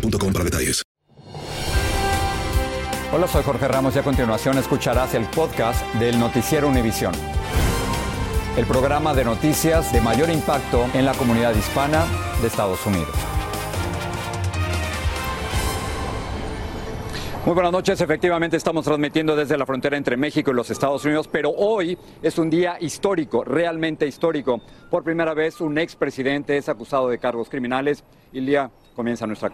para detalles. Hola, soy Jorge Ramos y a continuación escucharás el podcast del Noticiero Univisión. El programa de noticias de mayor impacto en la comunidad hispana de Estados Unidos. Muy buenas noches, efectivamente estamos transmitiendo desde la frontera entre México y los Estados Unidos, pero hoy es un día histórico, realmente histórico. Por primera vez un expresidente es acusado de cargos criminales. Ilia, comienza nuestra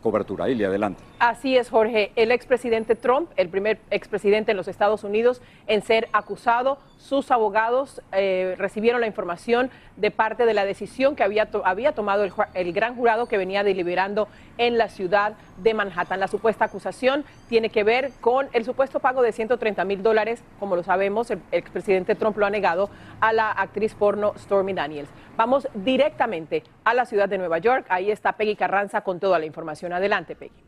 cobertura. Ilia, adelante. Así es, Jorge. El expresidente Trump, el primer expresidente en los Estados Unidos en ser acusado, sus abogados eh, recibieron la información de parte de la decisión que había, había tomado el, el, gran jurado que venía deliberando en la ciudad de Manhattan. La supuesta acusación tiene que ver con el supuesto pago de 130 mil dólares, como lo sabemos, el expresidente Trump lo ha negado a la actriz porno Stormy Daniels. Vamos directamente a la ciudad de Nueva York. Ahí está Peggy Carranza con toda la información. Adelante, Peggy.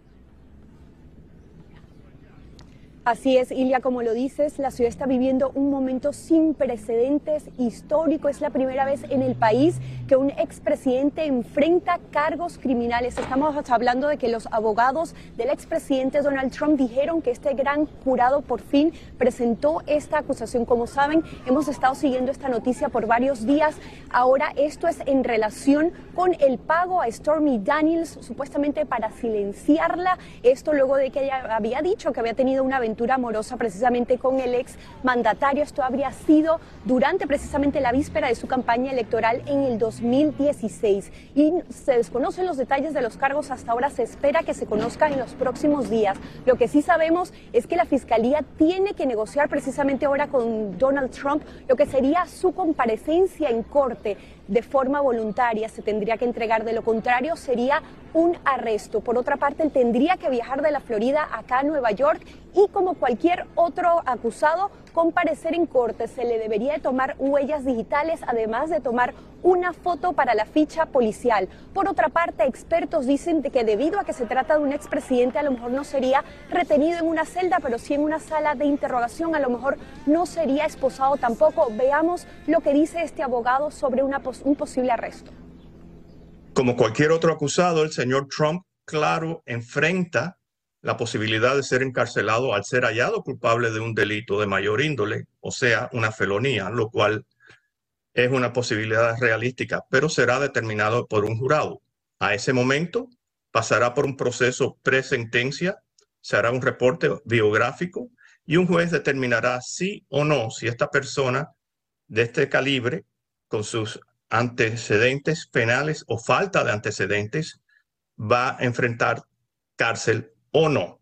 Así es, Ilia, como lo dices, la ciudad está viviendo un momento sin precedentes histórico. Es la primera vez en el país que un expresidente enfrenta cargos criminales. Estamos hablando de que los abogados del expresidente Donald Trump dijeron que este gran jurado por fin presentó esta acusación. Como saben, hemos estado siguiendo esta noticia por varios días. Ahora esto es en relación con el pago a Stormy Daniels, supuestamente para silenciarla. Esto luego de que ella había dicho que había tenido una amorosa precisamente con el ex mandatario. Esto habría sido durante precisamente la víspera de su campaña electoral en el 2016. Y se desconocen los detalles de los cargos hasta ahora, se espera que se conozcan en los próximos días. Lo que sí sabemos es que la Fiscalía tiene que negociar precisamente ahora con Donald Trump lo que sería su comparecencia en corte de forma voluntaria, se tendría que entregar, de lo contrario sería un arresto. Por otra parte, él tendría que viajar de la Florida acá a Nueva York y como cualquier otro acusado, comparecer en corte. Se le debería de tomar huellas digitales, además de tomar una foto para la ficha policial. Por otra parte, expertos dicen que debido a que se trata de un expresidente, a lo mejor no sería retenido en una celda, pero sí en una sala de interrogación, a lo mejor no sería esposado tampoco. Veamos lo que dice este abogado sobre una, un posible arresto. Como cualquier otro acusado, el señor Trump, claro, enfrenta la posibilidad de ser encarcelado al ser hallado culpable de un delito de mayor índole, o sea, una felonía, lo cual es una posibilidad realística, pero será determinado por un jurado. A ese momento pasará por un proceso presentencia, se hará un reporte biográfico y un juez determinará si o no, si esta persona de este calibre, con sus antecedentes penales o falta de antecedentes, va a enfrentar cárcel o no.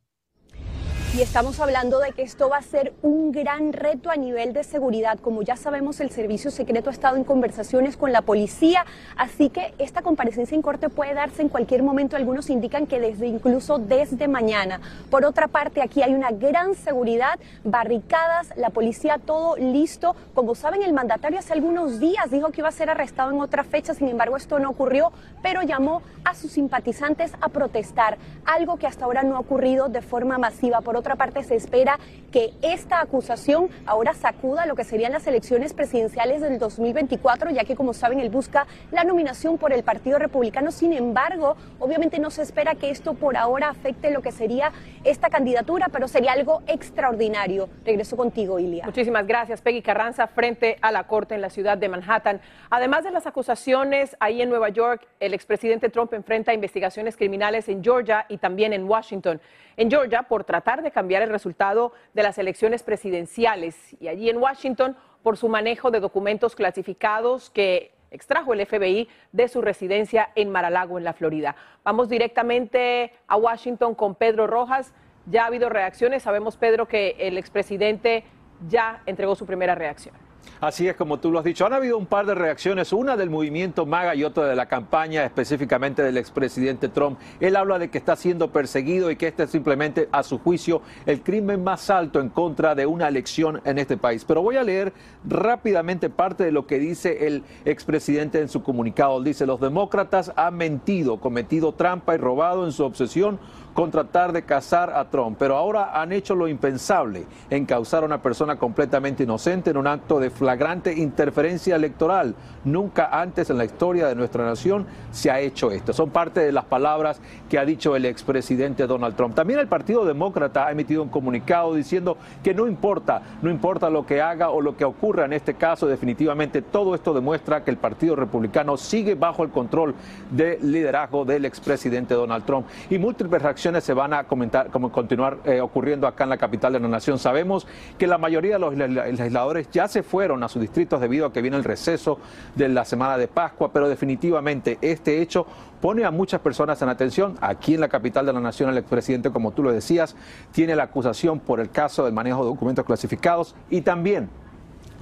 Y estamos hablando de que esto va a ser un gran reto a nivel de seguridad. Como ya sabemos, el servicio secreto ha estado en conversaciones con la policía, así que esta comparecencia en corte puede darse en cualquier momento. Algunos indican que desde incluso desde mañana. Por otra parte, aquí hay una gran seguridad, barricadas, la policía todo listo. Como saben, el mandatario hace algunos días dijo que iba a ser arrestado en otra fecha, sin embargo esto no ocurrió, pero llamó a sus simpatizantes a protestar, algo que hasta ahora no ha ocurrido de forma masiva. Por otra parte, se espera que esta acusación ahora sacuda lo que serían las elecciones presidenciales del 2024, ya que como saben, él busca la nominación por el Partido Republicano. Sin embargo, obviamente no se espera que esto por ahora afecte lo que sería esta candidatura, pero sería algo extraordinario. Regreso contigo, Ilia. Muchísimas gracias, Peggy Carranza, frente a la corte en la ciudad de Manhattan. Además de las acusaciones ahí en Nueva York, el expresidente Trump enfrenta investigaciones criminales en Georgia y también en Washington en Georgia por tratar de cambiar el resultado de las elecciones presidenciales y allí en Washington por su manejo de documentos clasificados que extrajo el FBI de su residencia en Maralago, en la Florida. Vamos directamente a Washington con Pedro Rojas. Ya ha habido reacciones. Sabemos, Pedro, que el expresidente ya entregó su primera reacción. Así es como tú lo has dicho. Han habido un par de reacciones, una del movimiento MAGA y otra de la campaña, específicamente del expresidente Trump. Él habla de que está siendo perseguido y que este es simplemente, a su juicio, el crimen más alto en contra de una elección en este país. Pero voy a leer rápidamente parte de lo que dice el expresidente en su comunicado. Dice, los demócratas han mentido, cometido trampa y robado en su obsesión con tratar de cazar a Trump, pero ahora han hecho lo impensable, en causar a una persona completamente inocente en un acto de flagrante interferencia electoral. Nunca antes en la historia de nuestra nación se ha hecho esto. Son parte de las palabras que ha dicho el expresidente Donald Trump. También el Partido Demócrata ha emitido un comunicado diciendo que no importa, no importa lo que haga o lo que ocurra en este caso, definitivamente todo esto demuestra que el Partido Republicano sigue bajo el control del liderazgo del expresidente Donald Trump. Y múltiples se van a comentar, como continuar eh, ocurriendo acá en la capital de la nación. Sabemos que la mayoría de los legisladores ya se fueron a sus distritos debido a que viene el receso de la semana de Pascua, pero definitivamente este hecho pone a muchas personas en atención. Aquí en la capital de la nación, el expresidente, como tú lo decías, tiene la acusación por el caso del manejo de documentos clasificados y también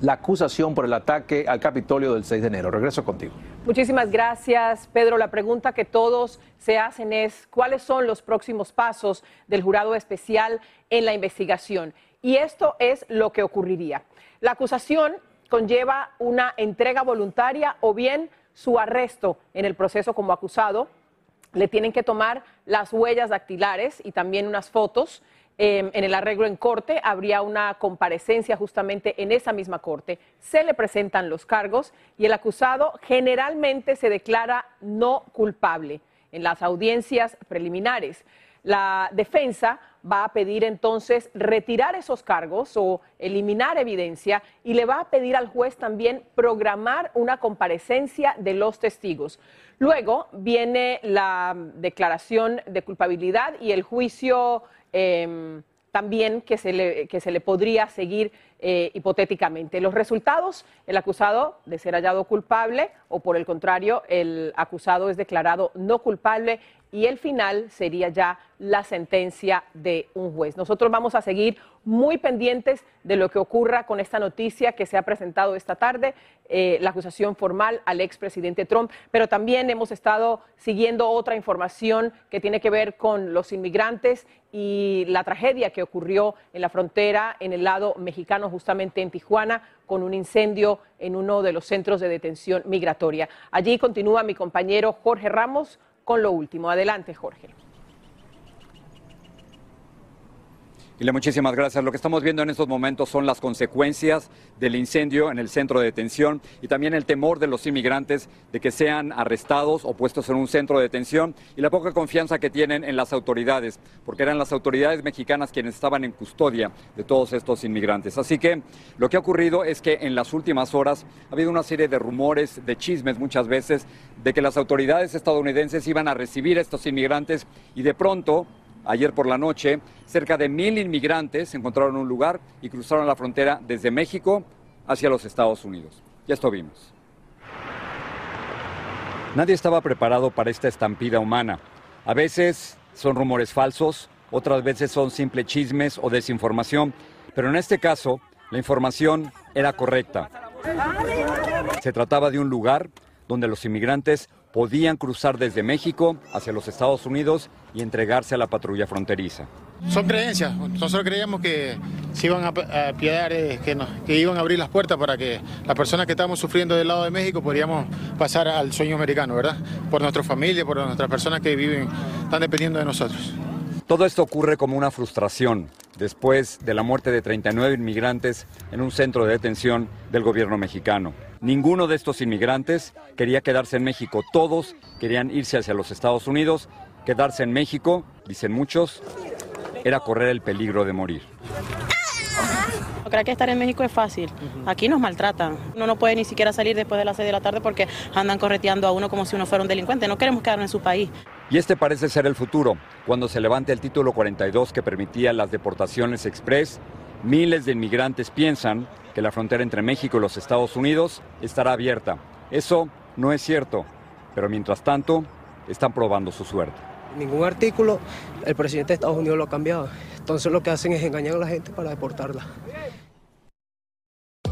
la acusación por el ataque al Capitolio del 6 de enero. Regreso contigo. Muchísimas gracias, Pedro. La pregunta que todos se hacen es, ¿cuáles son los próximos pasos del jurado especial en la investigación? Y esto es lo que ocurriría. La acusación conlleva una entrega voluntaria o bien su arresto en el proceso como acusado. Le tienen que tomar las huellas dactilares y también unas fotos. Em, en el arreglo en corte, habría una comparecencia justamente en esa misma corte, se le presentan los cargos y el acusado generalmente se declara no culpable en las audiencias preliminares. La defensa va a pedir entonces retirar esos cargos o eliminar evidencia y le va a pedir al juez también programar una comparecencia de los testigos. Luego viene la declaración de culpabilidad y el juicio Em, también que se, le, que se le podría seguir eh, hipotéticamente. Los resultados, el acusado de ser hallado culpable o por el contrario, el acusado es declarado no culpable y el final sería ya la sentencia de un juez. Nosotros vamos a seguir muy pendientes de lo que ocurra con esta noticia que se ha presentado esta tarde, eh, la acusación formal al expresidente Trump, pero también hemos estado siguiendo otra información que tiene que ver con los inmigrantes y la tragedia que ocurrió en la frontera en el lado mexicano, justamente en Tijuana, con un incendio en uno de los centros de detención migratoria. Allí continúa mi compañero Jorge Ramos con lo último. Adelante, Jorge. Y le muchísimas gracias. Lo que estamos viendo en estos momentos son las consecuencias del incendio en el centro de detención y también el temor de los inmigrantes de que sean arrestados o puestos en un centro de detención y la poca confianza que tienen en las autoridades, porque eran las autoridades mexicanas quienes estaban en custodia de todos estos inmigrantes. Así que lo que ha ocurrido es que en las últimas horas ha habido una serie de rumores, de chismes muchas veces, de que las autoridades estadounidenses iban a recibir a estos inmigrantes y de pronto Ayer por la noche, cerca de mil inmigrantes encontraron un lugar y cruzaron la frontera desde México hacia los Estados Unidos. Ya esto vimos. Nadie estaba preparado para esta estampida humana. A veces son rumores falsos, otras veces son simples chismes o desinformación, pero en este caso la información era correcta. Se trataba de un lugar donde los inmigrantes podían cruzar desde México hacia los Estados Unidos y entregarse a la patrulla fronteriza. Son creencias. Nosotros creíamos que se iban a, piedar, eh, que, que, iban a abrir las puertas para que las personas que estamos sufriendo del lado de México podríamos pasar al sueño americano, ¿verdad? Por nuestra familia, por nuestras personas que viven, están dependiendo de nosotros. Todo esto ocurre como una frustración después de la muerte de 39 inmigrantes en un centro de detención del gobierno mexicano. Ninguno de estos inmigrantes quería quedarse en México, todos querían irse hacia los Estados Unidos. Quedarse en México, dicen muchos, era correr el peligro de morir. Creo que estar en México es fácil. Aquí nos maltratan. Uno no puede ni siquiera salir después de las 6 de la tarde porque andan correteando a uno como si uno fuera un delincuente. No queremos quedarnos en su país. Y este parece ser el futuro. Cuando se levante el título 42 que permitía las deportaciones express, miles de inmigrantes piensan que la frontera entre México y los Estados Unidos estará abierta. Eso no es cierto, pero mientras tanto están probando su suerte. Ningún artículo el presidente de Estados Unidos lo ha cambiado. Entonces lo que hacen es engañar a la gente para deportarla.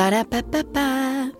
Ba-da-ba-ba-ba.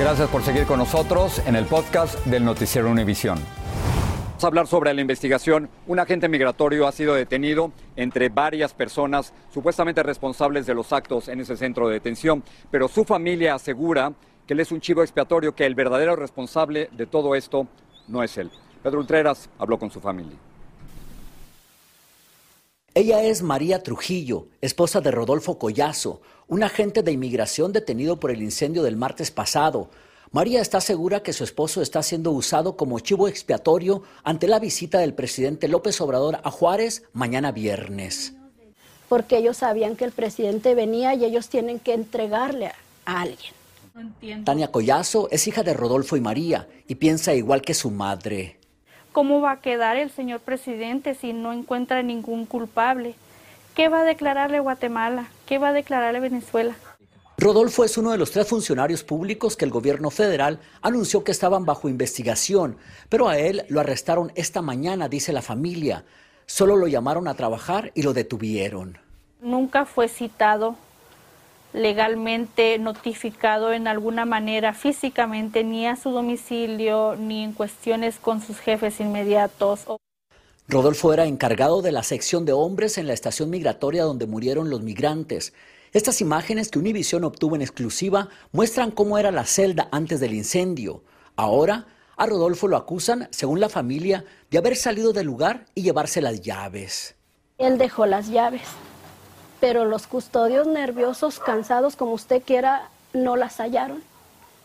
Gracias por seguir con nosotros en el podcast del Noticiero Univisión. Vamos a hablar sobre la investigación. Un agente migratorio ha sido detenido entre varias personas supuestamente responsables de los actos en ese centro de detención, pero su familia asegura que él es un chivo expiatorio, que el verdadero responsable de todo esto no es él. Pedro Ultreras habló con su familia. Ella es María Trujillo, esposa de Rodolfo Collazo, un agente de inmigración detenido por el incendio del martes pasado. María está segura que su esposo está siendo usado como chivo expiatorio ante la visita del presidente López Obrador a Juárez mañana viernes. Porque ellos sabían que el presidente venía y ellos tienen que entregarle a, alguien. Tania Collazo es hija de Rodolfo y María y piensa igual que su madre. ¿Cómo va a quedar el señor presidente si no encuentra ningún culpable? ¿Qué va a declararle Guatemala? ¿Qué va a declararle Venezuela? Rodolfo es uno de los tres funcionarios públicos que el gobierno federal anunció que estaban bajo investigación, pero a él lo arrestaron esta mañana, dice la familia. Solo lo llamaron a trabajar y lo detuvieron. Nunca fue citado legalmente notificado en alguna manera físicamente ni a su domicilio ni en cuestiones con sus jefes inmediatos. Rodolfo era encargado de la sección de hombres en la estación migratoria donde murieron los migrantes. Estas imágenes que Univision obtuvo en exclusiva muestran cómo era la celda antes del incendio. Ahora, a Rodolfo lo acusan, según la familia, de haber salido del lugar y llevarse las llaves. Él dejó las llaves, pero los custodios nerviosos, cansados como usted quiera, no las hallaron.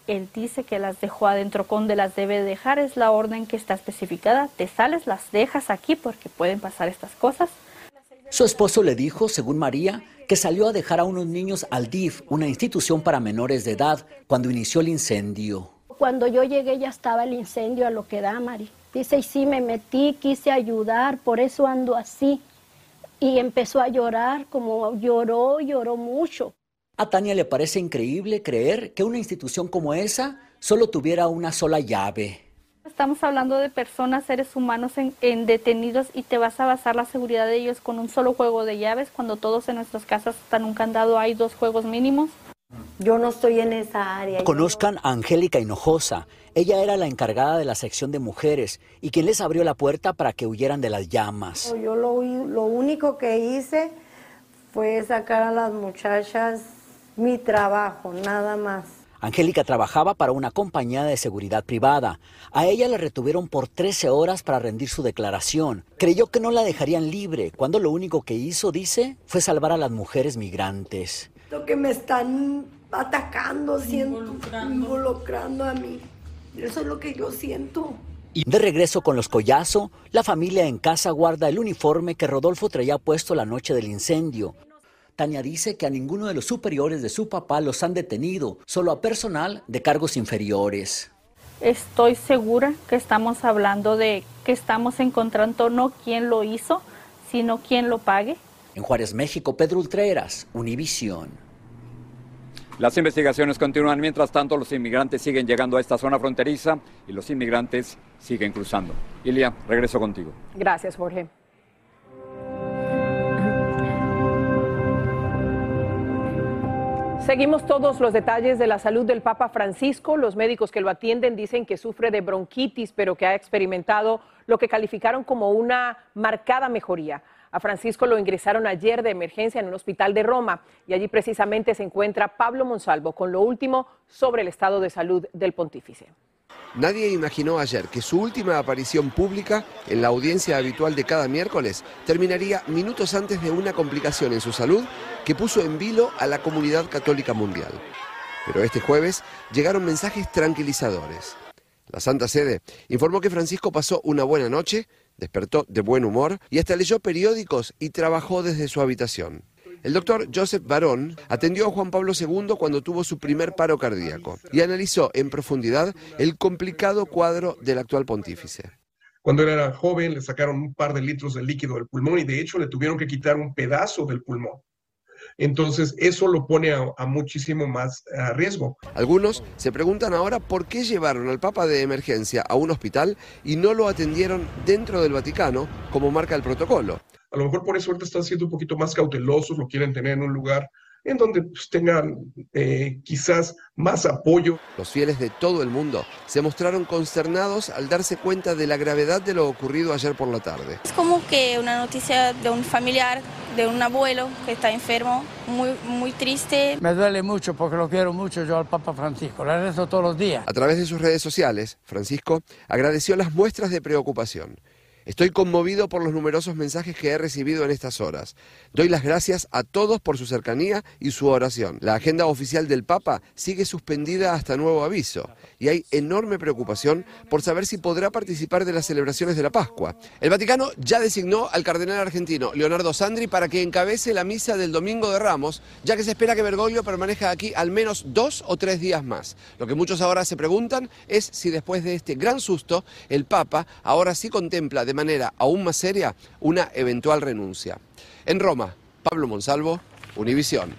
Él dice que las dejó adentro, donde las debe dejar, es la orden que está especificada. Te sales, las dejas aquí porque pueden pasar estas cosas. Su esposo le dijo, según María, que salió a dejar a unos niños al DIF, una institución para menores de edad, cuando inició el incendio. Cuando yo llegué ya estaba el incendio a lo que da, Mari. Dice, y sí me metí, quise ayudar, por eso ando así. Y empezó a llorar, como lloró, lloró mucho. A Tania le parece increíble creer que una institución como esa solo tuviera una sola llave. Estamos hablando de personas, seres humanos en, detenidos y te vas a basar la seguridad de ellos con un solo juego de llaves cuando todos en nuestras casas están un candado, hay dos juegos mínimos. Yo no estoy en esa área. Conozcan a Angélica Hinojosa. Ella era la encargada de la sección de mujeres y quien les abrió la puerta para que huyeran de las llamas. Yo lo, lo único que hice fue sacar a las muchachas mi trabajo, nada más. Angélica trabajaba para una compañía de seguridad privada. A ella la retuvieron por 13 horas para rendir su declaración. Creyó que no la dejarían libre, cuando lo único que hizo, dice, fue salvar a las mujeres migrantes. Lo que me están atacando, involucrando. involucrando a mí. Eso es lo que yo siento. De regreso con los Collazo, la familia en casa guarda el uniforme que Rodolfo traía puesto la noche del incendio. Tania dice que a ninguno de los superiores de su papá los han detenido, solo a personal de cargos inferiores. Estoy segura que estamos hablando de que estamos encontrando no quién lo hizo, sino quién lo pague. En Juárez, México, Pedro Ultreras, Univisión. Las investigaciones continúan. Mientras tanto, los inmigrantes siguen llegando a esta zona fronteriza y los inmigrantes siguen cruzando. Ilia, regreso contigo. Gracias, Jorge. Seguimos todos los detalles de la salud del Papa Francisco. Los médicos que lo atienden dicen que sufre de bronquitis, pero que ha experimentado lo que calificaron como una marcada mejoría. A Francisco lo ingresaron ayer de emergencia en un hospital de Roma y allí precisamente se encuentra Pablo Monsalvo con lo último sobre el estado de salud del pontífice. Nadie imaginó ayer que su última aparición pública en la audiencia habitual de cada miércoles terminaría minutos antes de una complicación en su salud que puso en vilo a la comunidad católica mundial. Pero este jueves llegaron mensajes tranquilizadores. La Santa Sede informó que Francisco pasó una buena noche, despertó de buen humor y hasta leyó periódicos y trabajó desde su habitación. El doctor Joseph Barón atendió a Juan Pablo II cuando tuvo su primer paro cardíaco y analizó en profundidad el complicado cuadro del actual pontífice. Cuando era joven le sacaron un par de litros de líquido del pulmón y de hecho le tuvieron que quitar un pedazo del pulmón. Entonces eso lo pone a, muchísimo más riesgo. Algunos se preguntan ahora por qué llevaron al Papa de emergencia a un hospital y no lo atendieron dentro del Vaticano como marca el protocolo. A lo mejor por eso ahorita están siendo un poquito más cautelosos, lo quieren tener en un lugar en donde pues, tengan eh, quizás más apoyo. Los fieles de todo el mundo se mostraron consternados al darse cuenta de la gravedad de lo ocurrido ayer por la tarde. Es como que una noticia de un familiar, de un abuelo que está enfermo, muy, muy triste. Me duele mucho porque lo quiero mucho yo al Papa Francisco, le rezo todos los días. A través de sus redes sociales, Francisco agradeció las muestras de preocupación Estoy conmovido por los numerosos mensajes que he recibido en estas horas. Doy las gracias a todos por su cercanía y su oración. La agenda oficial del Papa sigue suspendida hasta nuevo aviso y hay enorme preocupación por saber si podrá participar de las celebraciones de la Pascua. El Vaticano ya designó al cardenal argentino Leonardo Sandri para que encabece la misa del Domingo de Ramos, ya que se espera que Bergoglio permanezca aquí al menos dos o tres días más. Lo que muchos ahora se preguntan es si después de este gran susto el Papa ahora sí contempla de manera aún más seria una eventual renuncia. En Roma, Pablo Monsalvo, Univisión.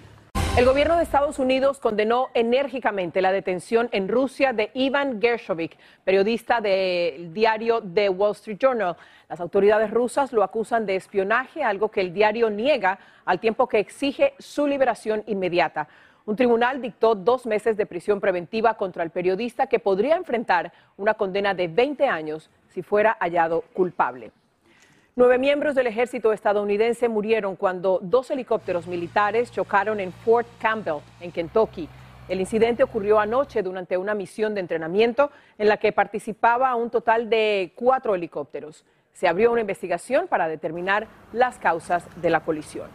El gobierno de Estados Unidos condenó enérgicamente la detención en Rusia de Ivan Gershovik, periodista del diario The Wall Street Journal. Las autoridades rusas lo acusan de espionaje, algo que el diario niega al tiempo que exige su liberación inmediata. Un tribunal dictó dos meses de prisión preventiva contra el periodista que podría enfrentar una condena de 20 años si fuera hallado culpable. Nueve miembros del ejército estadounidense murieron cuando dos helicópteros militares chocaron en Fort Campbell, en Kentucky. El incidente ocurrió anoche durante una misión de entrenamiento en la que participaba un total de cuatro helicópteros. Se abrió una investigación para determinar las causas de la colisión.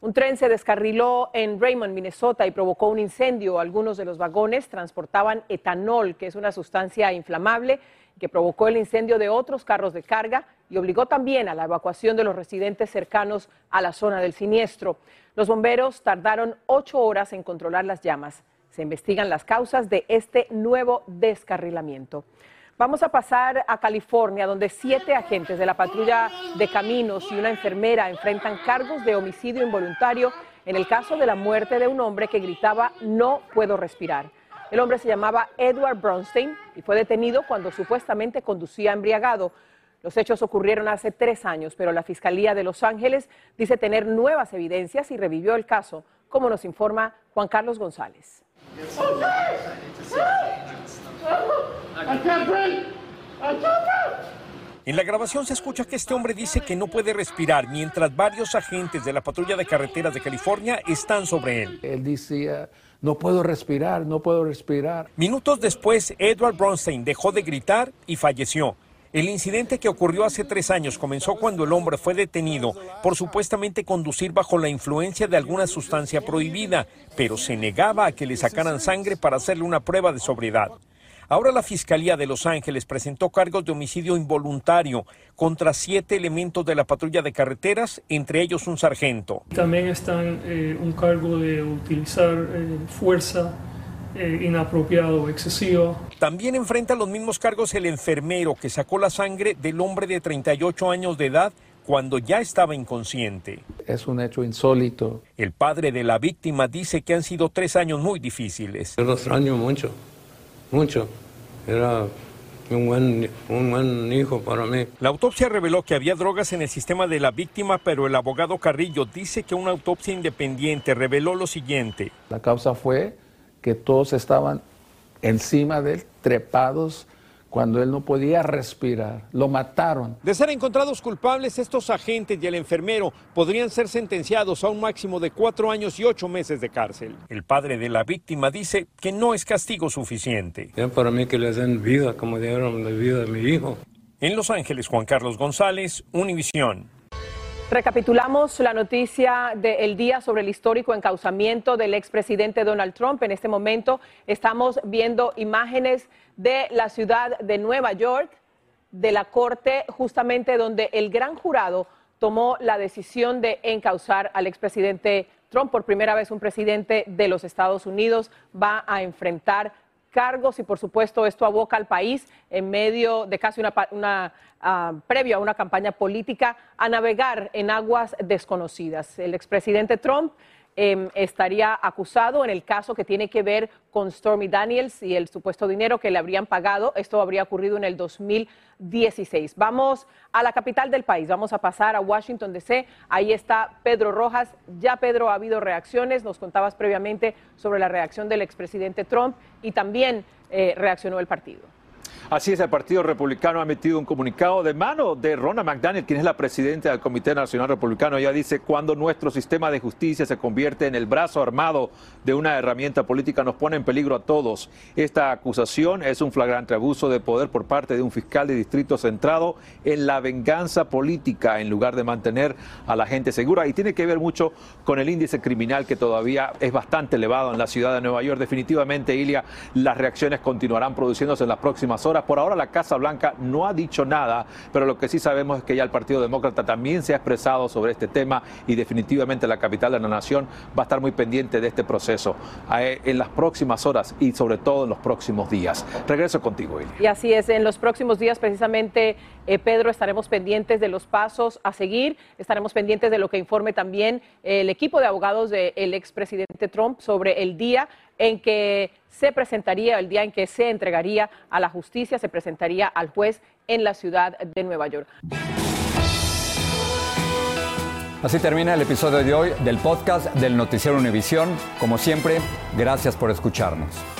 Un tren se descarriló en Raymond, Minnesota, y provocó un incendio. Algunos de los vagones transportaban etanol, que es una sustancia inflamable que provocó el incendio de otros carros de carga y obligó también a la evacuación de los residentes cercanos a la zona del siniestro. Los bomberos tardaron ocho horas en controlar las llamas. Se investigan las causas de este nuevo descarrilamiento. Vamos a pasar a California, donde siete agentes de la patrulla de caminos y una enfermera enfrentan cargos de homicidio involuntario en el caso de la muerte de un hombre que gritaba no puedo respirar. El hombre se llamaba Edward Bronstein y fue detenido cuando supuestamente conducía embriagado. Los hechos ocurrieron hace tres años, pero la Fiscalía de Los Ángeles dice tener nuevas evidencias y revivió el caso, como nos informa Juan Carlos González. En la grabación se escucha que este hombre dice que no puede respirar mientras varios agentes de la patrulla de carreteras de California están sobre él. Él decía, no puedo respirar, no puedo respirar. Minutos después, Edward Bronstein dejó de gritar y falleció. El incidente que ocurrió hace tres años comenzó cuando el hombre fue detenido por supuestamente conducir bajo la influencia de alguna sustancia prohibida, pero se negaba a que le sacaran sangre para hacerle una prueba de sobriedad. Ahora la Fiscalía de Los Ángeles presentó cargos de homicidio involuntario contra siete elementos de la patrulla de carreteras, entre ellos un sargento. También están eh, un cargo de utilizar eh, fuerza eh, inapropiado o excesivo. También enfrenta los mismos cargos el enfermero que sacó la sangre del hombre de 38 años de edad cuando ya estaba inconsciente. Es un hecho insólito. El padre de la víctima dice que han sido tres años muy difíciles. Yo lo extraño mucho, mucho. Era un buen, un buen hijo para mí. La autopsia reveló que había drogas en el sistema de la víctima, pero el abogado Carrillo dice que una autopsia independiente reveló lo siguiente. La causa fue que todos estaban encima de él, trepados, cuando él no podía respirar. Lo mataron. De ser encontrados culpables, estos agentes y el enfermero podrían ser sentenciados a un máximo de cuatro años y ocho meses de cárcel. El padre de la víctima dice que no es castigo suficiente. Ya para mí que les den vida, como dieron la vida a mi hijo. En Los Ángeles, Juan Carlos González, Univisión. Recapitulamos la noticia del día sobre el histórico encauzamiento del expresidente Donald Trump. En este momento estamos viendo imágenes de la ciudad de Nueva York, de la corte, justamente donde el gran jurado tomó la decisión de encauzar al expresidente Trump. Por primera vez un presidente de los Estados Unidos va a enfrentar cargos y por supuesto esto aboca al país en medio de casi una, una ah, previo a una campaña política a navegar en aguas desconocidas. El expresidente Trump em, estaría acusado en el caso que tiene que ver con Stormy Daniels y el supuesto dinero que le habrían pagado. Esto habría ocurrido en el 2016. Vamos a la capital del país, vamos a pasar a Washington DC. Ahí está Pedro Rojas. Ya Pedro ha habido reacciones, nos contabas previamente sobre la reacción del expresidente Trump y también eh, reaccionó el partido. Así es, el Partido Republicano ha emitido un comunicado de mano de Ronna McDaniel, quien es la presidenta del Comité Nacional Republicano. Ella dice, cuando nuestro sistema de justicia se convierte en el brazo armado de una herramienta política, nos pone en peligro a todos. Esta acusación es un flagrante abuso de poder por parte de un fiscal de distrito centrado en la venganza política en lugar de mantener a la gente segura. Y tiene que ver mucho con el índice criminal que todavía es bastante elevado en la ciudad de Nueva York. Definitivamente, Ilia, las reacciones continuarán produciéndose en las próximas horas por ahora la Casa Blanca no ha dicho nada, pero lo que sí sabemos es que ya el Partido Demócrata también se ha expresado sobre este tema y definitivamente la capital de la nación va a estar muy pendiente de este proceso eh, en las próximas horas y sobre todo en los próximos días. Regreso contigo, Eli. Y así es, en los próximos días precisamente, eh, Pedro, estaremos pendientes de los pasos a seguir, estaremos pendientes de lo que informe también el equipo de abogados del expresidente Trump sobre el día en que se presentaría, el día en que se entregaría a la justicia, se presentaría al juez en la ciudad de Nueva York. Así termina el episodio de hoy del podcast del Noticiero Univisión. Como siempre, gracias por escucharnos.